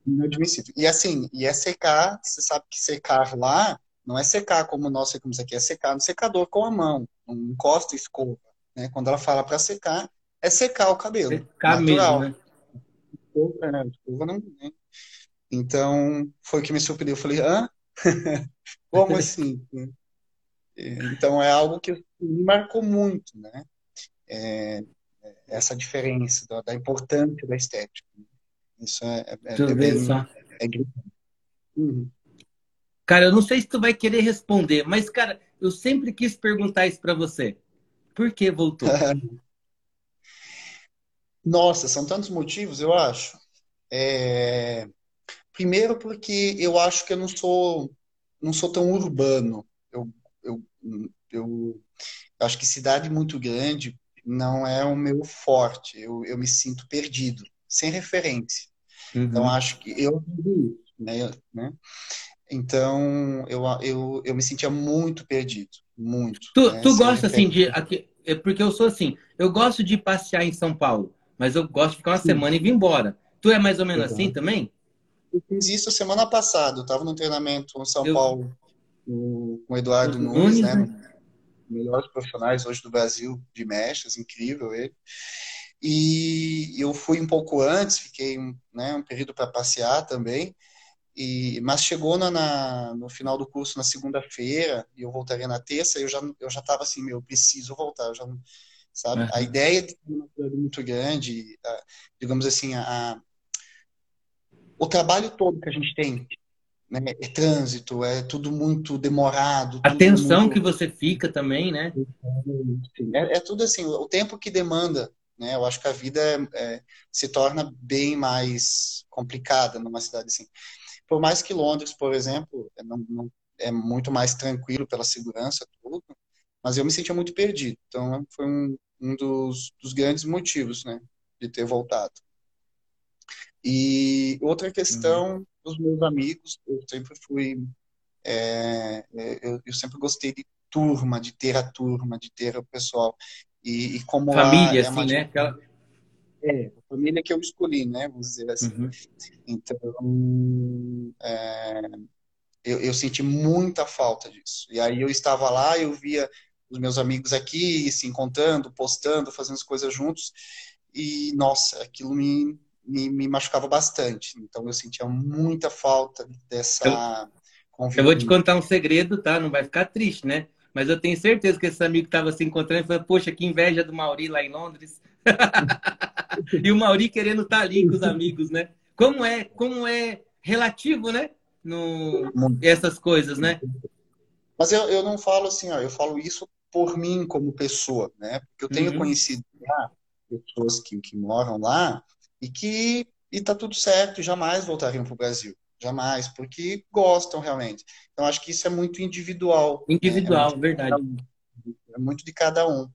Inadmissível. E assim, e é secar, você sabe que secar lá não é secar como nós secamos aqui, é secar no secador com a mão, não encosta escova. Né? Quando ela fala para secar, é secar o cabelo. Secar natural. mesmo, né? É, escova não né? Então, foi o que me surpreendeu. Eu falei, hã? como assim? Então, é algo que me marcou muito, né? É, essa diferença da, da importância da estética. Isso é, é, é, é bem, é uhum. Cara, eu não sei se tu vai querer responder, mas, cara, eu sempre quis perguntar isso para você. Por que voltou? Nossa, são tantos motivos, eu acho. É... Primeiro porque eu acho que eu não sou não sou tão urbano. Eu, eu, eu acho que cidade muito grande não é o meu forte. Eu, eu me sinto perdido, sem referência. Uhum. Então, acho que eu né, né? Então, eu, eu, eu me sentia muito perdido, muito. Tu, né? tu gosta, assim, de... Aqui, é porque eu sou assim, eu gosto de passear em São Paulo, mas eu gosto de ficar uma Sim. semana e vir embora. Tu é mais ou menos assim também? Eu fiz isso semana passada, eu estava no treinamento em São eu... Paulo com o Eduardo Nunes, Nunes né? né? Melhores profissionais hoje do Brasil de mechas, incrível ele. E eu fui um pouco antes, fiquei né, um período para passear também. E, mas chegou na, na, no final do curso na segunda-feira e eu voltaria na terça eu já eu já estava assim meu preciso voltar eu já sabe a ideia de uma muito grande a, digamos assim a, a, o trabalho todo que a gente tem né, é trânsito é tudo muito demorado a tensão muito... que você fica também né é, é tudo assim o tempo que demanda né? Eu acho que a vida é, é, se torna bem mais complicada numa cidade assim. Por mais que Londres, por exemplo, é, não, não, é muito mais tranquilo pela segurança, tudo, mas eu me sentia muito perdido. Então, foi um, um dos, dos grandes motivos, né, de ter voltado. E outra questão uhum. Dos meus amigos, eu sempre fui, é, é, eu, eu, sempre gostei de turma, de ter a turma, de ter o pessoal. E, e como família, é assim, né? Aquela... É, a família que eu escolhi, né? Vamos dizer assim. Uhum. Então, é, eu, eu senti muita falta disso. E aí eu estava lá, eu via os meus amigos aqui se encontrando, postando, fazendo as coisas juntos. E, nossa, aquilo me, me, me machucava bastante. Então eu sentia muita falta dessa. Eu, eu vou te contar um segredo, tá? Não vai ficar triste, né? Mas eu tenho certeza que esse amigo estava se encontrando e falou, poxa, que inveja do Mauri lá em Londres. e o Mauri querendo estar tá ali com os amigos, né? Como é, como é relativo, né? No, essas coisas, né? Mas eu, eu não falo assim, ó, eu falo isso por mim como pessoa, né? Porque eu tenho uhum. conhecido já pessoas que, que moram lá e que e tá tudo certo, jamais voltariam para o Brasil. Jamais, porque gostam realmente. Então, acho que isso é muito individual. Individual, né? é verdade. é muito de cada um.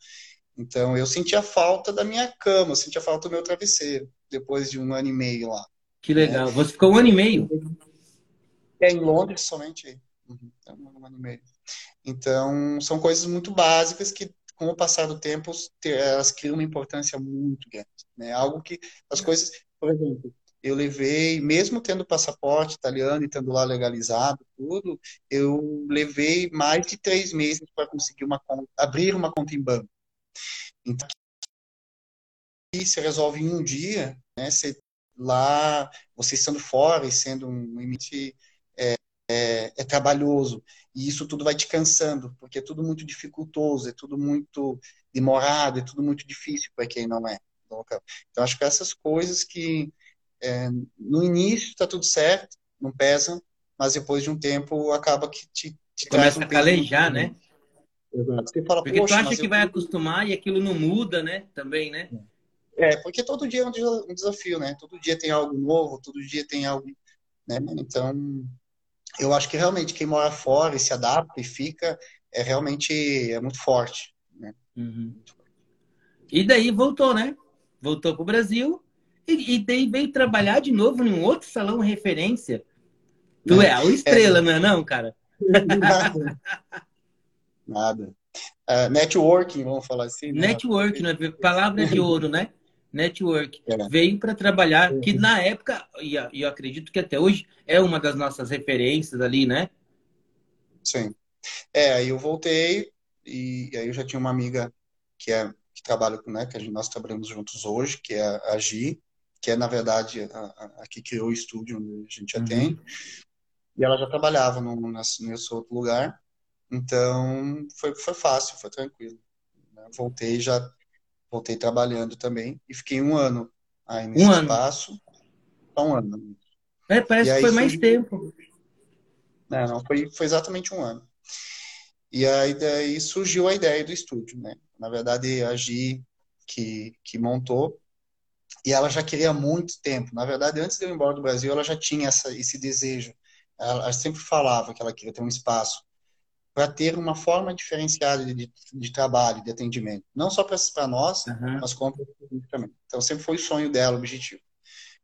Então, eu sentia falta da minha cama, eu sentia falta do meu travesseiro, depois de um ano e meio lá. Que legal. Né? Você ficou um ano e meio? É, em Londres somente. Uhum, um ano e meio. Então, são coisas muito básicas que, com o passar do tempo, elas criam uma importância muito grande. Né? Algo que as coisas, por exemplo, eu levei, mesmo tendo passaporte italiano e tendo lá legalizado tudo, eu levei mais de três meses para conseguir uma conta, abrir uma conta em banco. Então, se resolve em um dia, né? Você, lá, você estando fora e sendo um é, é, é, trabalhoso. E isso tudo vai te cansando, porque é tudo muito dificultoso, é tudo muito demorado, é tudo muito difícil para quem não é local. Então, acho que essas coisas que é, no início está tudo certo, não pesa, mas depois de um tempo acaba que te, te começa um a calejar, né? Exato. Você fala, porque tu acha que eu... vai acostumar e aquilo não muda, né? Também, né? É, porque todo dia é um desafio, né? Todo dia tem algo novo, todo dia tem algo, né? Então, eu acho que realmente quem mora fora e se adapta e fica é realmente é muito forte, né? Uhum. E daí voltou, né? Voltou para o Brasil e, e daí veio trabalhar de novo num outro salão referência. Tu é, é o estrela, é, não é não, cara? Nada. Nada. Uh, networking, vamos falar assim. Né? Networking, né? palavra de ouro, né? Network. É. Veio para trabalhar, que na época, e eu acredito que até hoje, é uma das nossas referências ali, né? Sim. É, aí eu voltei e, aí eu já tinha uma amiga que é que trabalha com, né, que a gente, nós trabalhamos juntos hoje, que é a Gi, que é, na verdade, a, a, a que criou o estúdio onde a gente já uhum. tem. E ela já trabalhava no, nesse, nesse outro lugar. Então, foi, foi fácil, foi tranquilo. Né? Voltei já, voltei trabalhando também. E fiquei um ano aí nesse um espaço. Ano. Só um ano. É, parece que foi mais surgiu... tempo. Não, não, foi, foi exatamente um ano. E aí daí surgiu a ideia do estúdio, né? Na verdade, a Gi que, que montou, e ela já queria há muito tempo. Na verdade, antes de eu ir embora do Brasil, ela já tinha essa, esse desejo. Ela, ela sempre falava que ela queria ter um espaço para ter uma forma diferenciada de, de, trabalho, de atendimento. Não só para nós, uhum. mas como para o também. Então, sempre foi o sonho dela, o objetivo.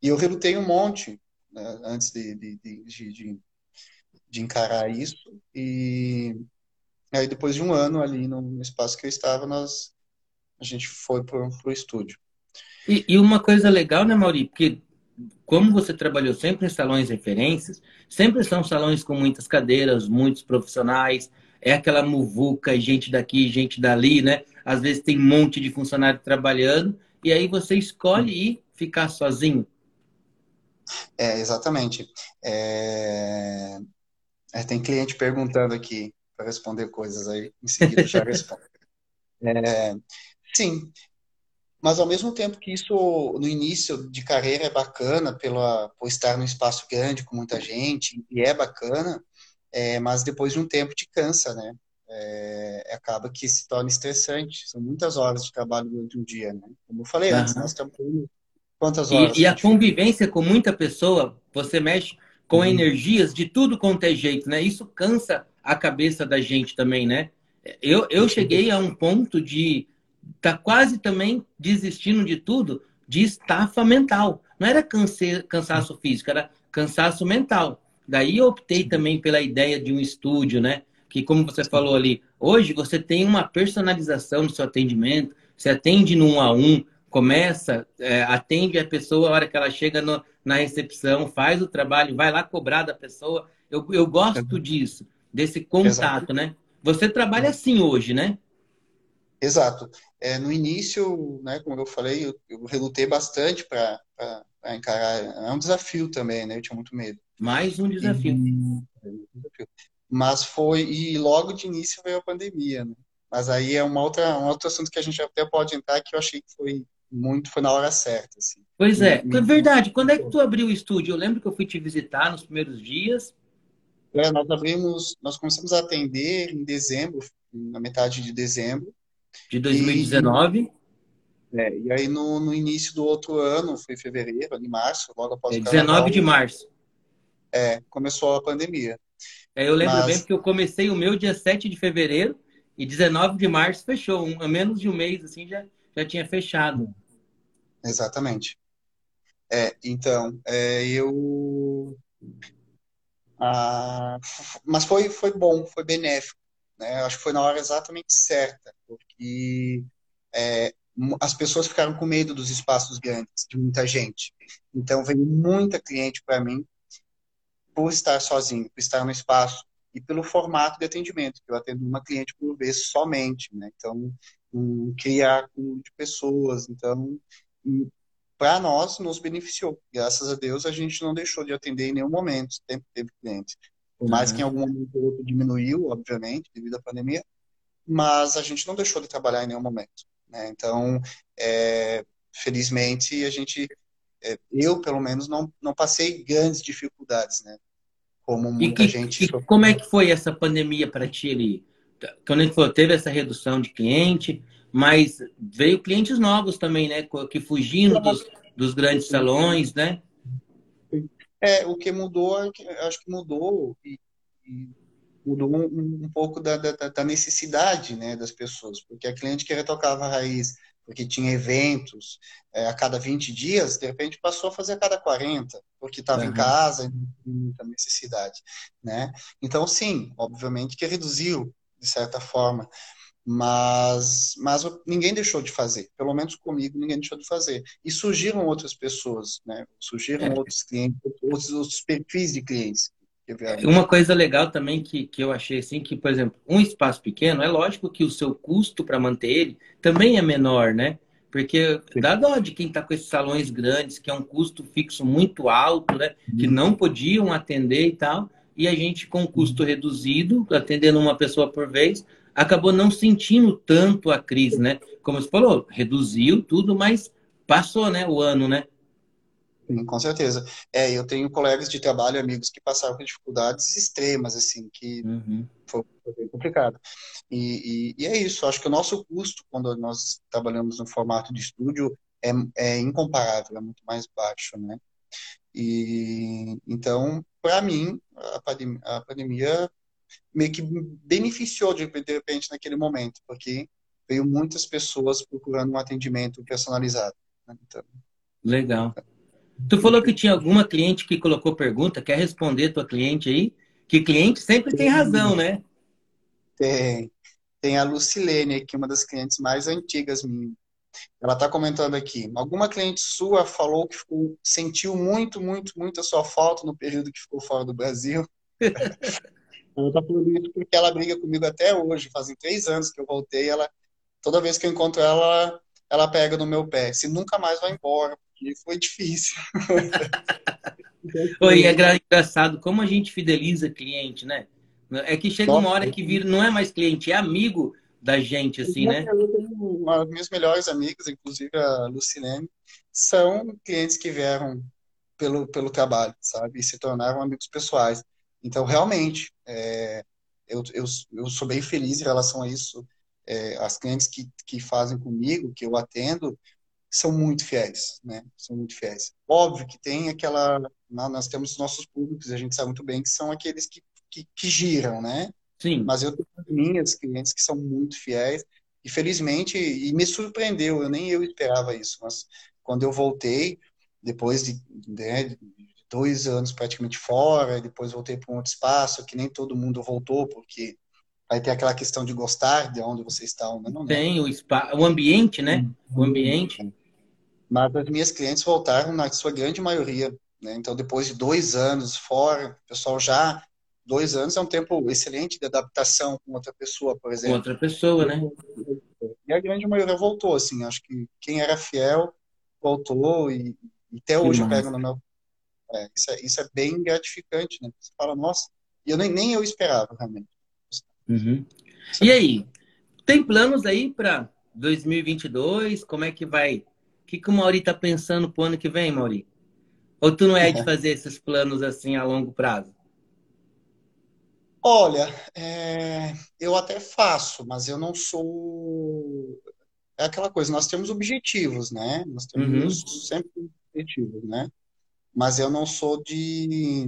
E eu relutei um monte né, antes de, de, de, de, encarar isso. E aí, depois de um ano ali no, no espaço que eu estava, nós, a gente foi para o estúdio. E, e, uma coisa legal, né, Mauri? Porque como você trabalhou sempre em salões referências, sempre são salões com muitas cadeiras, muitos profissionais, é aquela muvuca, gente daqui, gente dali, né? Às vezes tem um monte de funcionário trabalhando, e aí você escolhe ir ficar sozinho. É, exatamente. É... É, tem cliente perguntando aqui para responder coisas aí, em seguida já respondo. É, sim, mas ao mesmo tempo que isso no início de carreira é bacana pela por estar num espaço grande com muita gente e é bacana, é, mas depois de um tempo te cansa, né? É, acaba que se torna estressante. São muitas horas de trabalho durante um dia, né? Como eu falei uhum. antes, nós estamos quantas horas? E, e a convivência com muita pessoa, você mexe com uhum. energias de tudo quanto é jeito, né? Isso cansa a cabeça da gente também, né? Eu, eu cheguei a um ponto de tá quase também desistindo de tudo de estafa mental. Não era canse, cansaço físico, era cansaço mental. Daí eu optei também pela ideia de um estúdio, né? Que, como você falou ali, hoje você tem uma personalização no seu atendimento, você atende no um a um, começa, é, atende a pessoa a hora que ela chega no, na recepção, faz o trabalho, vai lá cobrar da pessoa. Eu, eu gosto disso, desse contato, Exato. né? Você trabalha assim hoje, né? Exato. É, no início, né, como eu falei, eu, eu relutei bastante para encarar. É um desafio também, né? Eu tinha muito medo. Mais um desafio. Mas foi e logo de início veio a pandemia, né? Mas aí é uma outra um outro assunto que a gente até pode entrar que eu achei que foi muito foi na hora certa, assim. Pois é, é verdade. Quando é que tu abriu o estúdio? Eu lembro que eu fui te visitar nos primeiros dias. É, nós abrimos, nós começamos a atender em dezembro, na metade de dezembro. De 2019. E, é, e aí no, no início do outro ano, foi fevereiro, ali março, logo após é, o carnaval. 19 de março. É, começou a pandemia. É, eu lembro Mas... bem porque eu comecei o meu dia 7 de fevereiro e 19 de março fechou. Um, a menos de um mês, assim, já, já tinha fechado. Exatamente. É, então, é, eu. Ah, mas foi, foi bom, foi benéfico. Né? Acho que foi na hora exatamente certa, porque é, as pessoas ficaram com medo dos espaços grandes, de muita gente. Então, veio muita cliente para mim por estar sozinho, por estar no espaço e pelo formato de atendimento, que eu atendo uma cliente por vez somente, né? Então, um, criar com de pessoas. Então, para nós, nos beneficiou. Graças a Deus, a gente não deixou de atender em nenhum momento, sempre teve cliente. Por mais uhum. que em algum momento ou outro diminuiu, obviamente, devido à pandemia, mas a gente não deixou de trabalhar em nenhum momento. Né? Então, é, felizmente, a gente, eu pelo menos, não, não passei grandes dificuldades, né? Como muita e gente. E como é que foi essa pandemia para ti ali? Quando gente falou, teve essa redução de cliente, mas veio clientes novos também, né? Que fugindo dos, dos grandes salões, né? É, o que mudou, acho que mudou e, e mudou um, um pouco da, da, da, necessidade né, das pessoas, porque a cliente que retocava a raiz, porque tinha eventos é, a cada 20 dias, de repente passou a fazer a cada 40, porque estava uhum. em casa e muita necessidade. Né? Então, sim, obviamente que reduziu, de certa forma, mas, mas ninguém deixou de fazer, pelo menos comigo ninguém deixou de fazer. E surgiram outras pessoas, né? surgiram é. outros clientes, outros, outros perfis de clientes. Uma coisa legal também que, que eu achei assim, que, por exemplo, um espaço pequeno, é lógico que o seu custo para manter ele também é menor, né? Porque Sim. dá dó de quem está com esses salões grandes, que é um custo fixo muito alto, né? Que uhum. não podiam atender e tal. E a gente, com custo reduzido, atendendo uma pessoa por vez, acabou não sentindo tanto a crise, né? Como você falou, reduziu tudo, mas passou, né, o ano, né? Sim, com certeza. É, eu tenho colegas de trabalho, amigos que passaram por dificuldades extremas, assim, que uhum. foi, bem complicado. E, e, e, é isso, acho que o nosso custo, quando nós trabalhamos no formato de estúdio, é, é incomparável, é muito mais baixo, né? E, então, para mim, a pandemia, a pandemia meio que beneficiou de, de repente naquele momento, porque veio muitas pessoas procurando um atendimento personalizado. Né? Então, Legal. Tu falou que tinha alguma cliente que colocou pergunta, quer responder tua cliente aí? Que cliente sempre tem, tem razão, né? Tem. Tem a Lucilene aqui, uma das clientes mais antigas minhas. Ela está comentando aqui. Alguma cliente sua falou que ficou, sentiu muito, muito, muito a sua falta no período que ficou fora do Brasil. Ela tá falando isso porque ela briga comigo até hoje. Fazem três anos que eu voltei. Ela, toda vez que eu encontro ela, ela pega no meu pé. Se nunca mais vai embora, porque foi difícil. Oi, é engraçado como a gente fideliza cliente, né? É que chega Nossa, uma hora que vira, não é mais cliente, é amigo da gente, assim, né? Eu tenho, minhas melhores amigas, inclusive a Lucilene, são clientes que vieram pelo, pelo trabalho, sabe? E se tornaram amigos pessoais. Então, realmente, é, eu, eu, eu sou bem feliz em relação a isso. É, as clientes que, que fazem comigo, que eu atendo, são muito fiéis, né? São muito fiéis. Óbvio que tem aquela... Nós temos nossos públicos, a gente sabe muito bem que são aqueles que, que, que giram, né? Sim. Mas eu tenho minhas clientes que são muito fiéis e felizmente, e me surpreendeu, eu nem eu esperava isso, mas quando eu voltei, depois de, né, dois anos praticamente fora, depois voltei para um outro espaço, que nem todo mundo voltou, porque vai ter aquela questão de gostar de onde você está ou não. Né? Tem o, spa, o ambiente, né? O ambiente. Mas as minhas clientes voltaram na sua grande maioria, né? Então, depois de dois anos fora, o pessoal já dois anos é um tempo excelente de adaptação com outra pessoa, por exemplo. Com outra pessoa, né? E a grande maioria voltou, assim. Acho que quem era fiel voltou e, e até hoje eu pego no meu. É, isso, é, isso é bem gratificante, né? Você fala, nossa, e eu nem, nem eu esperava, realmente. Uhum. E aí, tem planos aí para 2022? Como é que vai? O que, que o Mauri tá pensando pro ano que vem, Mauri? Ou tu não é de fazer esses planos assim a longo prazo? Olha, é, eu até faço, mas eu não sou. É aquela coisa, nós temos objetivos, né? Nós temos uhum. sempre objetivos, né? Mas eu não sou de,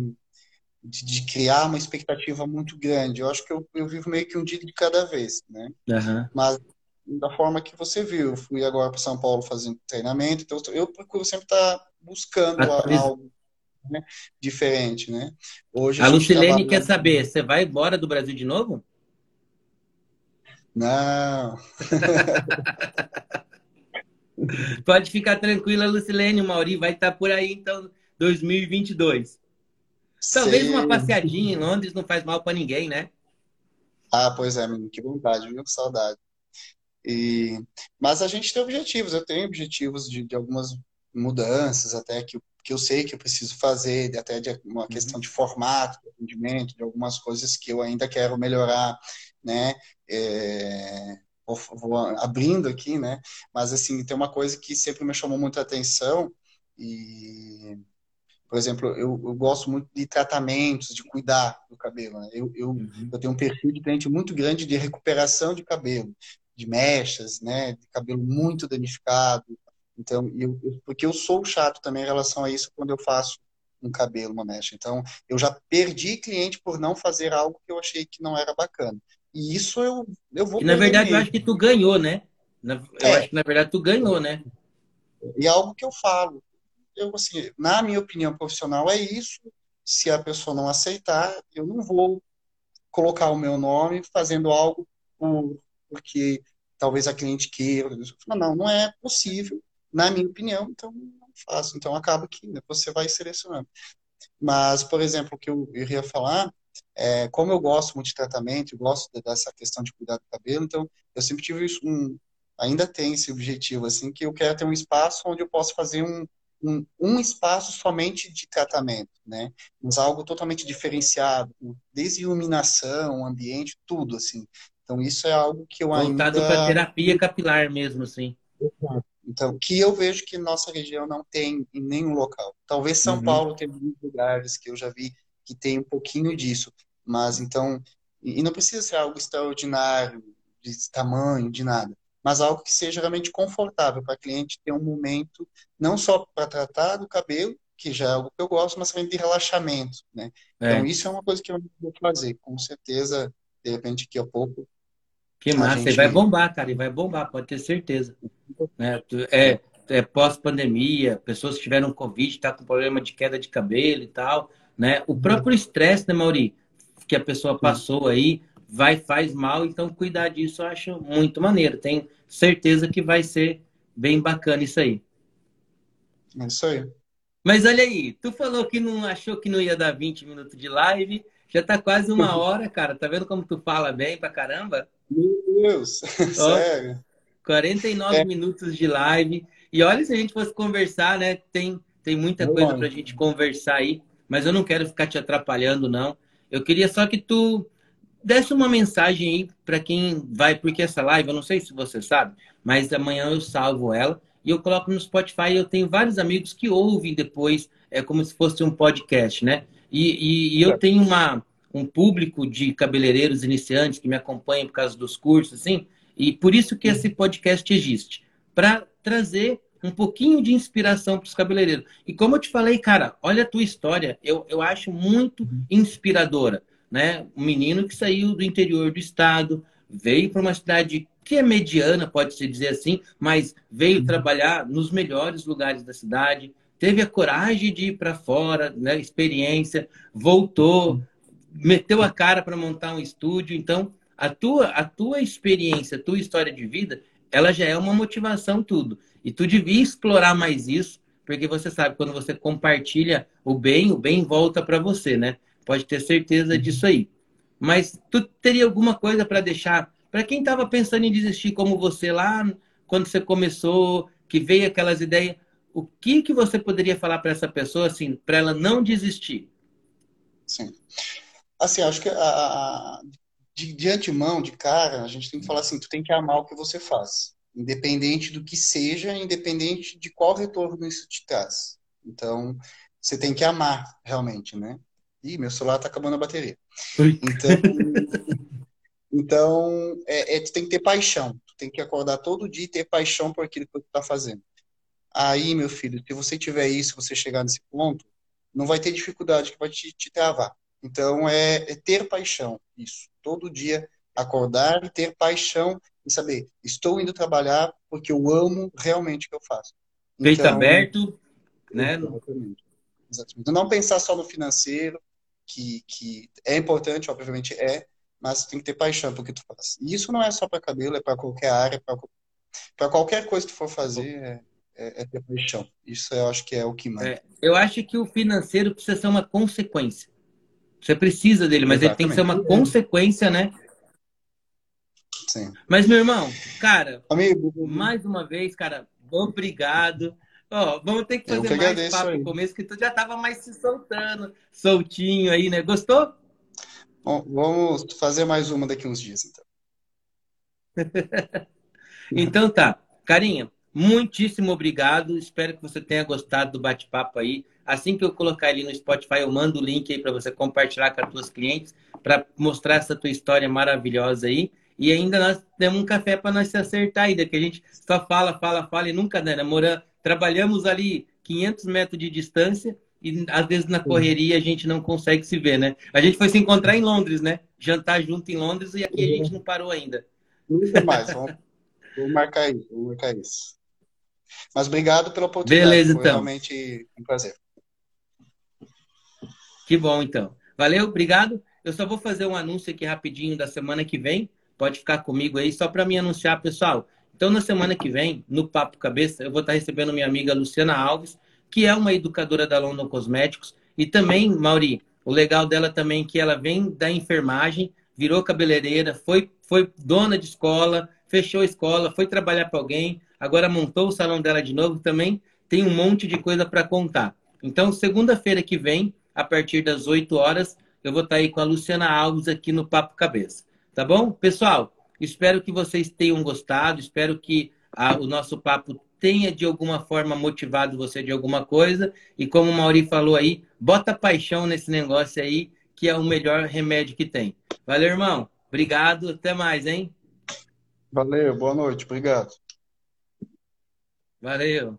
de, de, criar uma expectativa muito grande. Eu acho que eu, eu vivo meio que um dia de cada vez, né? Uhum. Mas da forma que você viu, eu fui agora para São Paulo fazendo treinamento, então eu procuro sempre estar buscando algo né, diferente, né? Hoje a, a Lucilene quer saber, você vai embora do Brasil de novo? Não. Pode ficar tranquila, Lucilene, o Mauri vai estar por aí, então, 2022. Talvez Sim. uma passeadinha em Londres não faz mal para ninguém, né? Ah, pois é, menino, que vontade, viu? Saudade. E... Mas a gente tem objetivos, eu tenho objetivos de, de algumas mudanças até que, que eu sei que eu preciso fazer, até de uma uhum. questão de formato, de atendimento, de algumas coisas que eu ainda quero melhorar, né? É, vou, vou, abrindo aqui, né? Mas assim, tem uma coisa que sempre me chamou muita atenção e por exemplo, eu, eu, gosto muito de tratamentos, de cuidar do cabelo. Né? Eu, eu, uhum. eu tenho um perfil de cliente muito grande de recuperação de cabelo, de mechas, né? De cabelo muito danificado, então, eu, eu, porque eu sou chato também em relação a isso quando eu faço um cabelo, uma mecha. Então, eu já perdi cliente por não fazer algo que eu achei que não era bacana. E isso eu, eu vou. E na verdade, mesmo. eu acho que tu ganhou, né? Eu é. acho que na verdade tu ganhou, né? E é algo que eu falo. Eu, assim, na minha opinião profissional, é isso. Se a pessoa não aceitar, eu não vou colocar o meu nome fazendo algo por, porque talvez a cliente queira. Não, não é possível na minha opinião, então não faço. Então acaba que você vai selecionando. Mas, por exemplo, o que eu iria falar, é, como eu gosto muito de tratamento, eu gosto dessa questão de cuidar do cabelo, então eu sempre tive um, ainda tem esse objetivo, assim, que eu quero ter um espaço onde eu possa fazer um, um, um espaço somente de tratamento, né? Mas algo totalmente diferenciado, desde iluminação, ambiente, tudo, assim. Então isso é algo que eu Voltado ainda... Voltado para terapia capilar mesmo, assim. Então, que eu vejo que nossa região não tem em nenhum local. Talvez São uhum. Paulo tenha muitos lugares que eu já vi que tem um pouquinho disso, mas então, e não precisa ser algo extraordinário, de tamanho, de nada, mas algo que seja realmente confortável para a cliente ter um momento, não só para tratar do cabelo, que já é algo que eu gosto, mas também de relaxamento, né? É. Então, isso é uma coisa que eu vou fazer, com certeza, de repente, daqui a pouco. Que massa, gente... e vai bombar, cara, e vai bombar, pode ter certeza. Né? É, é pós-pandemia, pessoas que tiveram Covid, tá com problema de queda de cabelo e tal, né? O próprio estresse, né, Mauri? Que a pessoa passou aí, vai, faz mal, então cuidar disso eu acho muito maneiro. Tenho certeza que vai ser bem bacana isso aí. É isso aí. Mas olha aí, tu falou que não achou que não ia dar 20 minutos de live, já tá quase uma hora, cara. Tá vendo como tu fala bem pra caramba? Meu Deus, sério. 49 é. minutos de live. E olha, se a gente fosse conversar, né? Tem, tem muita coisa para a gente conversar aí, mas eu não quero ficar te atrapalhando, não. Eu queria só que tu desse uma mensagem aí para quem vai, porque essa live, eu não sei se você sabe, mas amanhã eu salvo ela e eu coloco no Spotify. Eu tenho vários amigos que ouvem depois, é como se fosse um podcast, né? E, e, e eu tenho uma, um público de cabeleireiros iniciantes que me acompanham por causa dos cursos, assim, e por isso que esse podcast existe, para trazer um pouquinho de inspiração para os cabeleireiros. E como eu te falei, cara, olha a tua história, eu, eu acho muito inspiradora, né? Um menino que saiu do interior do estado, veio para uma cidade que é mediana, pode-se dizer assim, mas veio uhum. trabalhar nos melhores lugares da cidade, teve a coragem de ir para fora, né, experiência, voltou, meteu a cara para montar um estúdio. Então, a tua, a tua experiência, a tua história de vida, ela já é uma motivação tudo. E tu devia explorar mais isso, porque você sabe, quando você compartilha o bem, o bem volta para você, né? Pode ter certeza uhum. disso aí. Mas tu teria alguma coisa para deixar para quem estava pensando em desistir como você lá quando você começou, que veio aquelas ideias, o que que você poderia falar para essa pessoa assim, para ela não desistir? Sim. Assim, acho que a, a, de, de antemão, de cara, a gente tem que falar assim, tu tem que amar o que você faz, independente do que seja, independente de qual retorno isso te traz. Então, você tem que amar realmente, né? Ih, meu celular tá acabando a bateria. Então, então é, é, tu tem que ter paixão. Tu tem que acordar todo dia e ter paixão por aquilo que tu tá fazendo. Aí, meu filho, se você tiver isso, você chegar nesse ponto, não vai ter dificuldade que vai te, te travar. Então, é, é, ter paixão, isso. Todo dia acordar e ter paixão e saber, estou indo trabalhar porque eu amo realmente o que eu faço. Peito então, aberto, né? Exatamente. exatamente. Não pensar só no financeiro, que, que é importante, obviamente é, mas tem que ter paixão pelo que tu faz. E isso não é só para cabelo, é para qualquer área, para qualquer coisa que tu for fazer, é, é, é, ter paixão. Isso eu acho que é o que mais. É, eu acho que o financeiro precisa ser uma consequência. Você precisa dele, mas Exatamente. ele tem que ser uma consequência, né? Sim. Mas, meu irmão, cara, Amigo. mais uma vez, cara, obrigado. Ó, vamos ter que fazer que mais papo aí. no começo, que tu já tava mais se soltando, soltinho aí, né? Gostou? Bom, vamos fazer mais uma daqui uns dias, então. então tá. Carinha, muitíssimo obrigado. Espero que você tenha gostado do bate-papo aí. Assim que eu colocar ele no Spotify, eu mando o link aí para você compartilhar com as tuas clientes, para mostrar essa tua história maravilhosa aí. E ainda nós temos um café para nós se acertar ainda, que a gente só fala, fala, fala e nunca, né? Namorando, trabalhamos ali 500 metros de distância e às vezes na correria a gente não consegue se ver, né? A gente foi se encontrar em Londres, né? Jantar junto em Londres e aqui a gente não parou ainda. Nunca mais, vamos, vamos marcar isso, vamos marcar isso. Mas obrigado pela oportunidade. Beleza, foi então. realmente um prazer. Que bom, então. Valeu, obrigado. Eu só vou fazer um anúncio aqui rapidinho da semana que vem. Pode ficar comigo aí, só para me anunciar, pessoal. Então, na semana que vem, no Papo Cabeça, eu vou estar recebendo minha amiga Luciana Alves, que é uma educadora da London Cosméticos. E também, Mauri, o legal dela também é que ela vem da enfermagem, virou cabeleireira, foi, foi dona de escola, fechou a escola, foi trabalhar para alguém, agora montou o salão dela de novo também. Tem um monte de coisa para contar. Então, segunda-feira que vem, a partir das 8 horas, eu vou estar aí com a Luciana Alves aqui no Papo Cabeça. Tá bom? Pessoal, espero que vocês tenham gostado, espero que a, o nosso papo tenha de alguma forma motivado você de alguma coisa. E como o Mauri falou aí, bota paixão nesse negócio aí, que é o melhor remédio que tem. Valeu, irmão. Obrigado. Até mais, hein? Valeu. Boa noite. Obrigado. Valeu.